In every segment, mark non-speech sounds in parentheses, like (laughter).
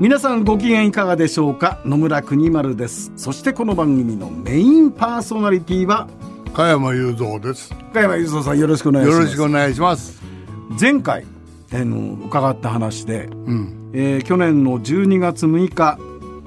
皆さんご機嫌いかがでしょうか？野村国丸です。そしてこの番組のメインパーソナリティは加山雄三です。加山雄三さんよろしくお願いします。よろしくお願いします。前回あの伺った話で、うん。えー、去年の12月6日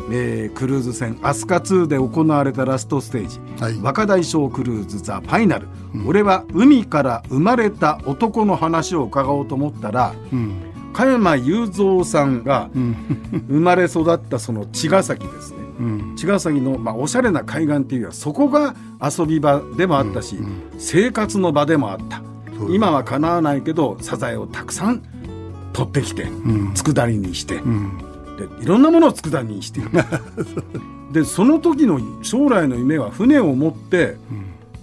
えー、クルーズ船アスカ2で行われたラストステージ、はい、若大将クルーズザ・ファイナル、うん、俺は海から生まれた男の話を伺おうと思ったら、うん、加山雄三さんが生まれ育ったその茅ヶ崎ですね、うん、茅ヶ崎の、まあ、おしゃれな海岸っていうのはそこが遊び場でもあったし、生活の場でもあった。今はかなわないけどサザエをたくさん取ってきて、佃煮にして。でいろんなものを佃煮にして。(laughs) でその時の将来の夢は船を持って、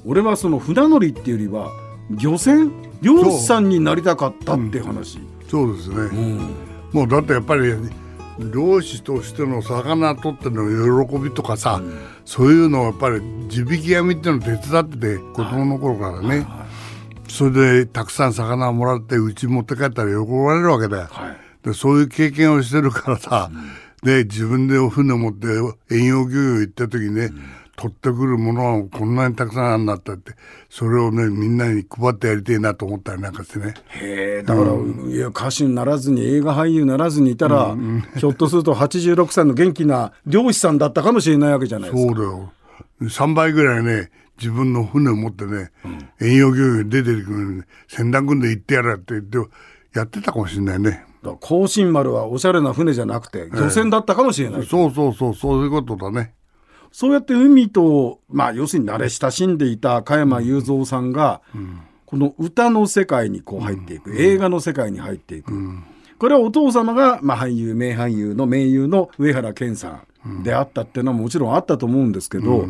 うん、俺はその船乗りっていうよりは漁船？漁師さんになりたかったって話そう,、ですね、うん、もうだってやっぱり漁師としての魚取っての喜びとかさ、うん、そういうのをやっぱり地引き網っていうのを手伝ってて子供の頃からね、それでたくさん魚をもらってうち持って帰ったら喜ばれるわけだよ。はい。でそういう経験をしてるからさ、うん、で自分でお船持って遠洋漁業行った時にね、うん、取ってくるものはこんなにたくさんあるんだったってそれをねみんなに配ってやりたいなと思ったりなんかしてね。へえだから、うん、いや歌手にならずに映画俳優にならずにいたら、うん、ひょっとすると86歳の元気な漁師さんだったかもしれないわけじゃないですか。そうだよ。3倍ぐらいね自分の船を持ってね、遠洋漁業に出てくる、ね、船団組んで行ってやるって言ってやってたかもしれないね。甲信丸はおしゃれな船じゃなくて漁船だったかもしれない、えそうそうそうそういうことだねそうやって海とまあ要するに慣れ親しんでいた加山雄三さんが、うん、この歌の世界にこう入っていく、うん、映画の世界に入っていく、うん、これはお父様が、まあ、俳優名俳優の名優の上原健さんであったっていうのはもちろんあったと思うんですけど、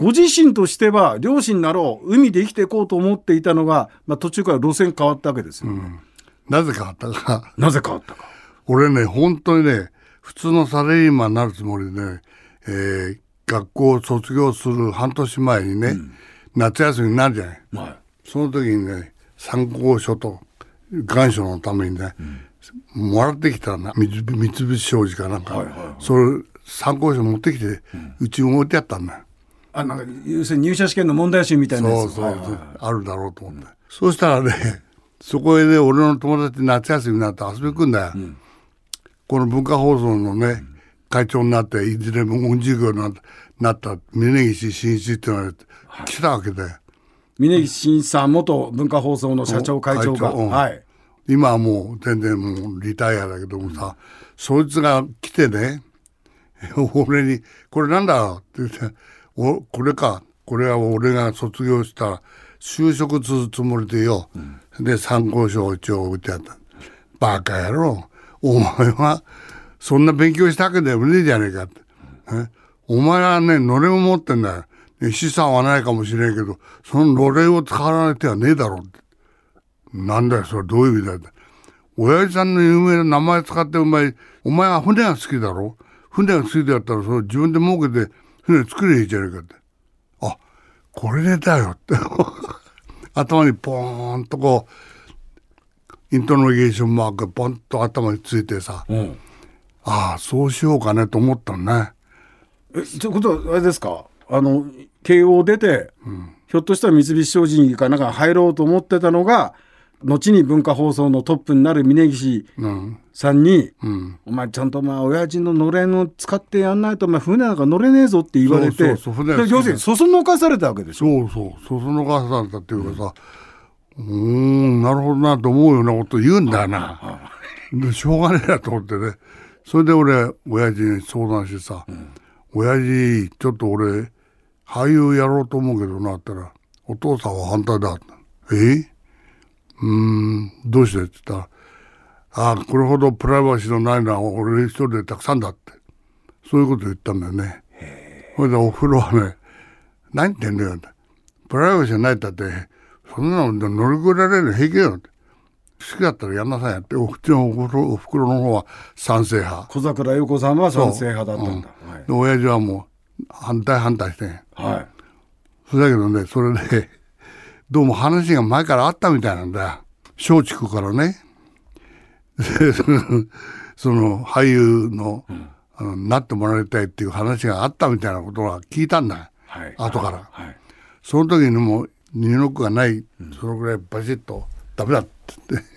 ご自身としては漁師になろう海で生きていこうと思っていたのが、まあ、途中から路線変わったわけですよ、ね。なぜ変わったか。なぜ変わったか。俺ね、本当にね、普通のサラリーマンになるつもりでね、えー、学校を卒業する半年前にね、うん、夏休みになるじゃない。はい、その時にね、参考書と願書のためにね、うん、もらってきたな、三菱商事かなんか、はいはいはい、それ参考書持ってきて、うち、ん、に置いてあったんだ。よ。あ、なんか、要するに入社試験の問題集みたいなやつ。そうそう、はいはいはい、あるだろうと思って。うん、そうしたらね、そこへね俺の友達夏休みになって遊びに行くんだよ、うん、この文化放送のね、会長になっていずれも運授業になった峯岸真一って言われて来たわけで峯岸真一さん元文化放送の社長会長が、うん、はい、今はもう全然もうリタイアだけどもさ、そいつが来てね (laughs) 俺に「これなんだ?」って言って「おこれかこれは俺が卒業した就職するつもりでよ、うんで参考書を一応置いてあった。バカ野郎。お前はそんな勉強したけでもねえじゃねえかって。お前はね、のれんを持ってんだよ。資産はないかもしれんけど、そののれんを使わない手はねえだろうって。なんだよ、それどういう意味だよ。親父さんの有名な名前使ってお前、お前は船が好きだろ？船が好きだったら、それ自分で儲けて船作ればいいじゃねえかって。あ、これでだよって。(laughs) 頭にポーンとこうイントロゲーションマークポンと頭についてさ、うん、ああそうしようかねと思ったね。えということはあれですか？あの慶応出て、うん、ひょっとしたら三菱商事かなんか入ろうと思ってたのが後に文化放送のトップになる峯岸さんに、うん、お前ちゃんとまあ親父ののれんを使ってやんないとお前船なんか乗れねえぞって言われて要するにそそのかされたわけでしょ。そうそうそそのかされたっていうかさうんなるほどなと思うようなこと言うんだよな。でしょうがねえなと思ってねそれで俺親父に相談してさ「うん、親父ちょっと俺俳優やろうと思うけどな」ったら「お父さんは反対だ」。え？うん、どうして？って言ったら、ああこれほどプライバシーのないのは俺一人でたくさんだってそういうこと言ったんだよね。それでお風呂はね「何言ってんだよ」って「プライバシーないったってそんなの乗り越えられる平気よ」って。好きだったらやんなさいやってお口のおふくろの方は賛成派。小桜優子さんは賛成派だったんだ、う。んはい、で親父はもう反対反対して、はい、それだけどねそれで (laughs) どうも話が前からあったみたいなんだ。よ松竹からね。(laughs) その俳優の、うん。あのなってもらいたいっていう話があったみたいなことは聞いたんだ、はい、後から、はい、その時にも二の句がない、そのぐらいバシッとダメだって言って。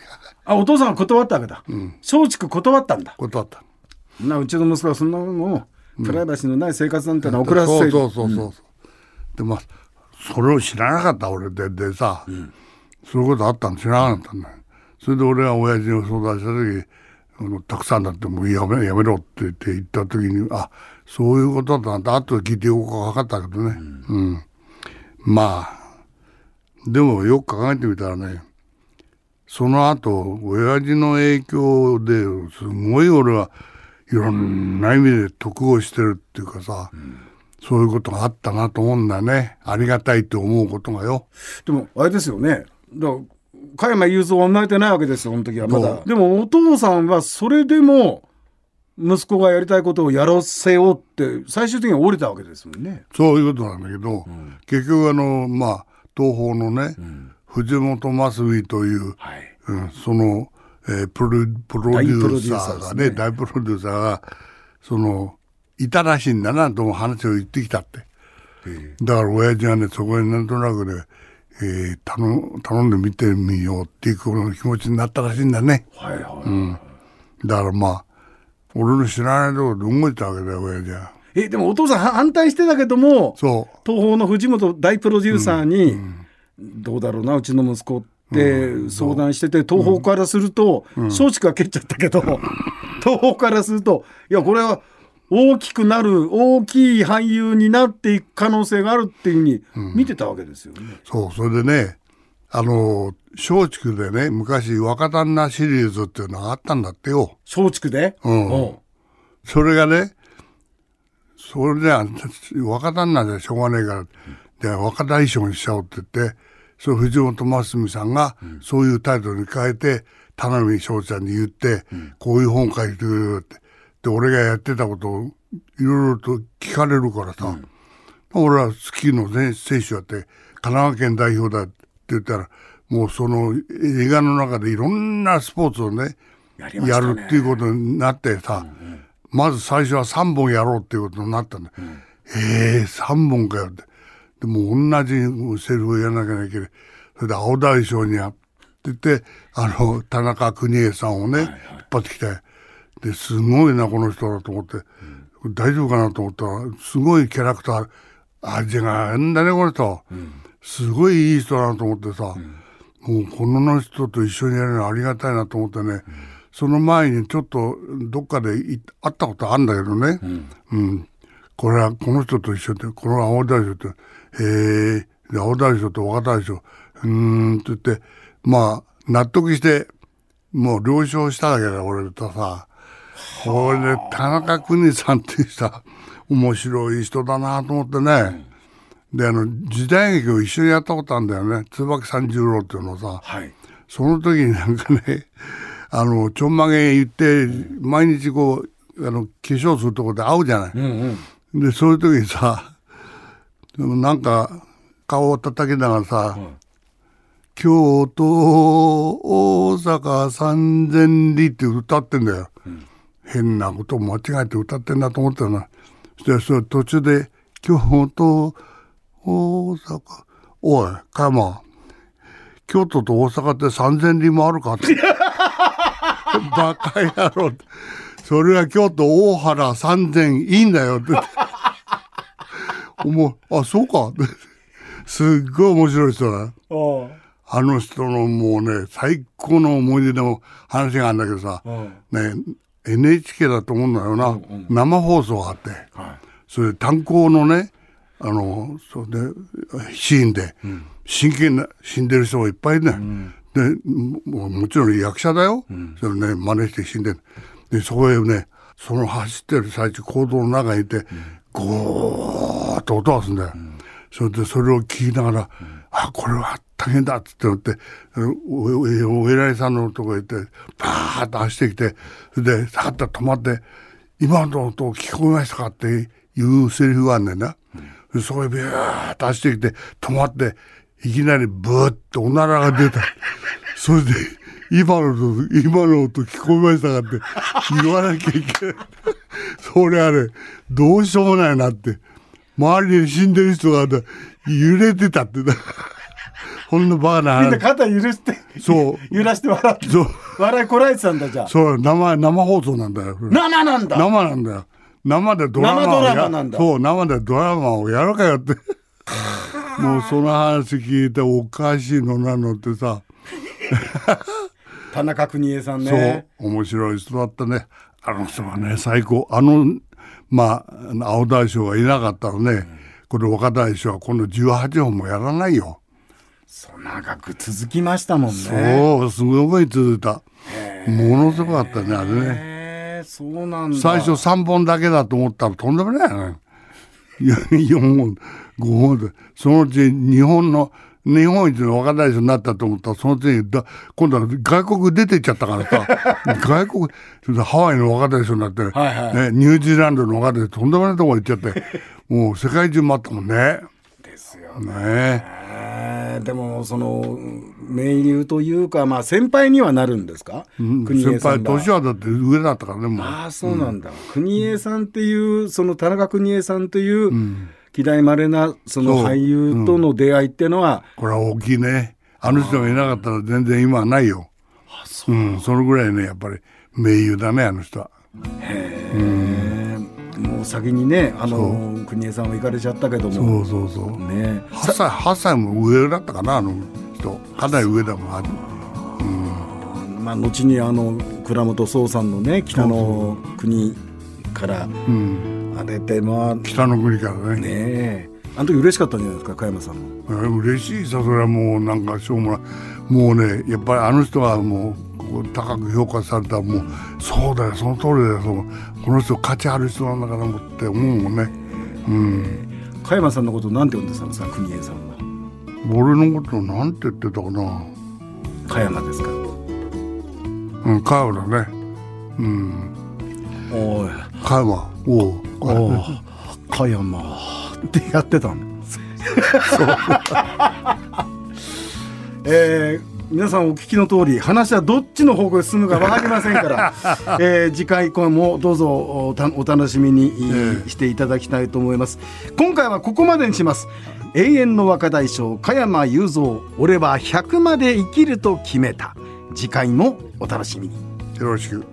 あお父さんは断ったわけだ、うん、松竹断ったんだ。断った。なうちの息子はそんなものをプライバシーのない生活なんてのは送らせて、うん、そうそうそうそう、うん、でまあそれを知らなかった俺ででさ、うん、そういうことあったの知らなかったんだよ。それで俺が親父に相談した時あのたくさんだってもうやめやめろって言って言った時にあそういうことだなって後で聞いてよく分かったけどね、うん、うん、まあでもよく考えてみたらねその後親父の影響ですごい俺はいろんな意味で得をしてるっていうかさ、うん、そういうことがあったなと思うんだね。ありがたいと思うことがよ。でもあれですよね。だ加山雄三は生まれてないわけですよ、その時は。まだ。でもお父さんはそれでも、息子がやりたいことをやらせようって最終的には降りたわけですもんね。そういうことなんだけど、うん、結局あのまあ東宝のね、うん、藤本真澄という、はい、うん、その、えー、プロプロデューサーがね大プロデューサーがそのいたらしいんだなと話を言ってきたって。だから親父はねそこになんとなくねえー、頼頼んでみてみようっていう気持ちになったらしいんだね。はいはい、うん、だからまあ俺の知らないところで動いたわけだよ親父は。えでもお父さん反対してたけどもそう。東宝の藤本大プロデューサーに、うんうん、どうだろうなうちの息子って相談してて、東宝からすると、松竹は蹴っちゃったけど、(laughs) 東宝からするといやこれは大きくなる大きい俳優になっていく可能性があるっていうふうに見てたわけですよね。うん、そうそれでねあの松竹でね昔若旦那シリーズっていうのがあったんだってよ。松竹で、うん、それがねそれでは若旦那でしょうがねえからで若大将にしちゃおうって言ってそ藤本真澄さんがそういうタイトルに変えて田辺翔ちゃんに言って、こういう本書いてくれるって。で俺がやってたことをいろいろと聞かれるからさ、うん、俺はスキーの、ね、選手やって神奈川県代表だって言ったらもうその映画の中でいろんなスポーツをねやるっていうことになってさ、うんうん、まず最初は3本やろうっていうことになったんだ、うん、ええー、3本かよってでも同じセリフをやらなきゃいけない。それで青大将にやっててあの田中邦衛さんをね、はいはい、引っ張ってきて。ですごいなこの人だと思って、うん、大丈夫かなと思ったらすごいキャラクター味があるんだねこの人、うん、すごいいい人だなと思ってさ、うん、もうこの人と一緒にやるのありがたいなと思ってね、その前にちょっとどっかで会ったことあるんだけどね、うん。これはこの人と一緒でこの青大将って「へえ青大将と若大将うん」って言ってまあ納得してもう了承しただけだ俺とさ。これで田中邦さんっていう人は面白い人だなと思ってね、うん、であの時代劇を一緒にやったことあるんだよね。椿三十郎っていうのさ、はい、その時になんかねあのちょんまげ言って、毎日こうあの化粧するとこで会うじゃない。うんうん、でそういう時にさなんか顔を叩きながらさ、うん京都大阪三千里って歌ってんだよ。変なことを間違えて歌ってんだと思ったな。そしてそれ途中で、京都、大阪、おい、加山、京都と大阪って三千里もあるかって。(laughs) バカ野郎って。それは京都大原三千いいんだよって。思う、あ、そうか。すっごい面白い人だ。あの人のもうね、最高の思い出の話があるんだけどさ、ね、NHK だと思うんだよな、うんうん、生放送があって、はい、それ炭鉱のねあのそれでシーンで、真剣な死んでる人がいっぱいいるね、うん、ででももちろん役者だよ、うん、それね真似して死んででそこへねその走ってる最中行動の中にいて、うん、ゴーッと音がすんだよ、うん、それでそれを聞きながら、うん、あこれは大変だっつってっておお偉いさんのとこへ行ってバーッと走ってきてそれでさっと止まって「今の音聞こえましたか?」っていうセリフがあんねんな。うん、そこへビューッと走ってきて止まっていきなりブーッとおならが出た。(laughs) それで今の音、今の音聞こえましたかって言わなきゃいけない。それあれ、どうしようもないなって。周りに死んでる人が揺れてたって (laughs) ほんのバカな。みんな肩揺らして、そう。揺らして笑って。そう。笑いこらえてたんだじゃあ。そう、生、生放送なんだよ。生なんだ生なんだよ。生でドラマ生ドラマなんだ。そう、生でドラマをやるかよって。(laughs) もうその話聞いておかしいのなのってさ。田中邦衛さんねそう面白い人だったねあの人はね最高あのまあ青大将がいなかったらね、うん、この若大将はこの18本もやらないよ。そう長く続きましたもんね。そうすごい続いた。ものすごかったねあれね。そうなん最初3本だけだと思ったらとんでもないよね。(laughs) 4本5本で。そのうち日本の日本一の若大将になったと思ったらその次だ今度は外国出てっちゃったからさ。(laughs) 外国ハワイの若大将になって、はいはい、ね、ニュージーランドの若大将とんでもないとこ行っちゃって (laughs) もう世界中回ったもんね。ですよね。ね。でもその盟友というか、まあ、先輩にはなるんですか、うん、先輩年はだって上だったからねもう。ああそうなんだ、うん、国枝さんっていうその田中邦衛さんという、うん希代まれなその俳優との出会いっていうのは、これは大きいね。あの人がいなかったら全然今はないよ。あそう、うん、そのぐらいねやっぱり名優だねあの人は。へえ、うん、もう先にねあの国枝さんは行かれちゃったけども。そうそうそう。ね。8歳 ,8 歳も上だったかなあの人。かなり上だもん。うん。まあ後にあの倉本壮さんのね北の国から、うんあれでまあ北の国からね。ねあの時嬉しかったんじゃないですか加山さんも。嬉しい。さそれはもうなんかしょうもない。もうねやっぱりあの人はもう高く評価されたもうそうだよその通りだよそのこの人価値ある人なんだからもって思うもんね。うん。加山さんのことなんて呼んでたんですか国枝さんは俺のことなんて言ってたかな。加山ですか。うん加山だね。うん。おい。加山おうお加山。ってやってたんですえー、皆さんお聞きの通り話はどっちの方向へ進むか分かりませんから、(laughs) えー、次回以降もどうぞお楽しみに、していただきたいと思います。今回はここまでにします。永遠の若大将加山雄三俺は100まで生きると決めた。次回もお楽しみに。よろしく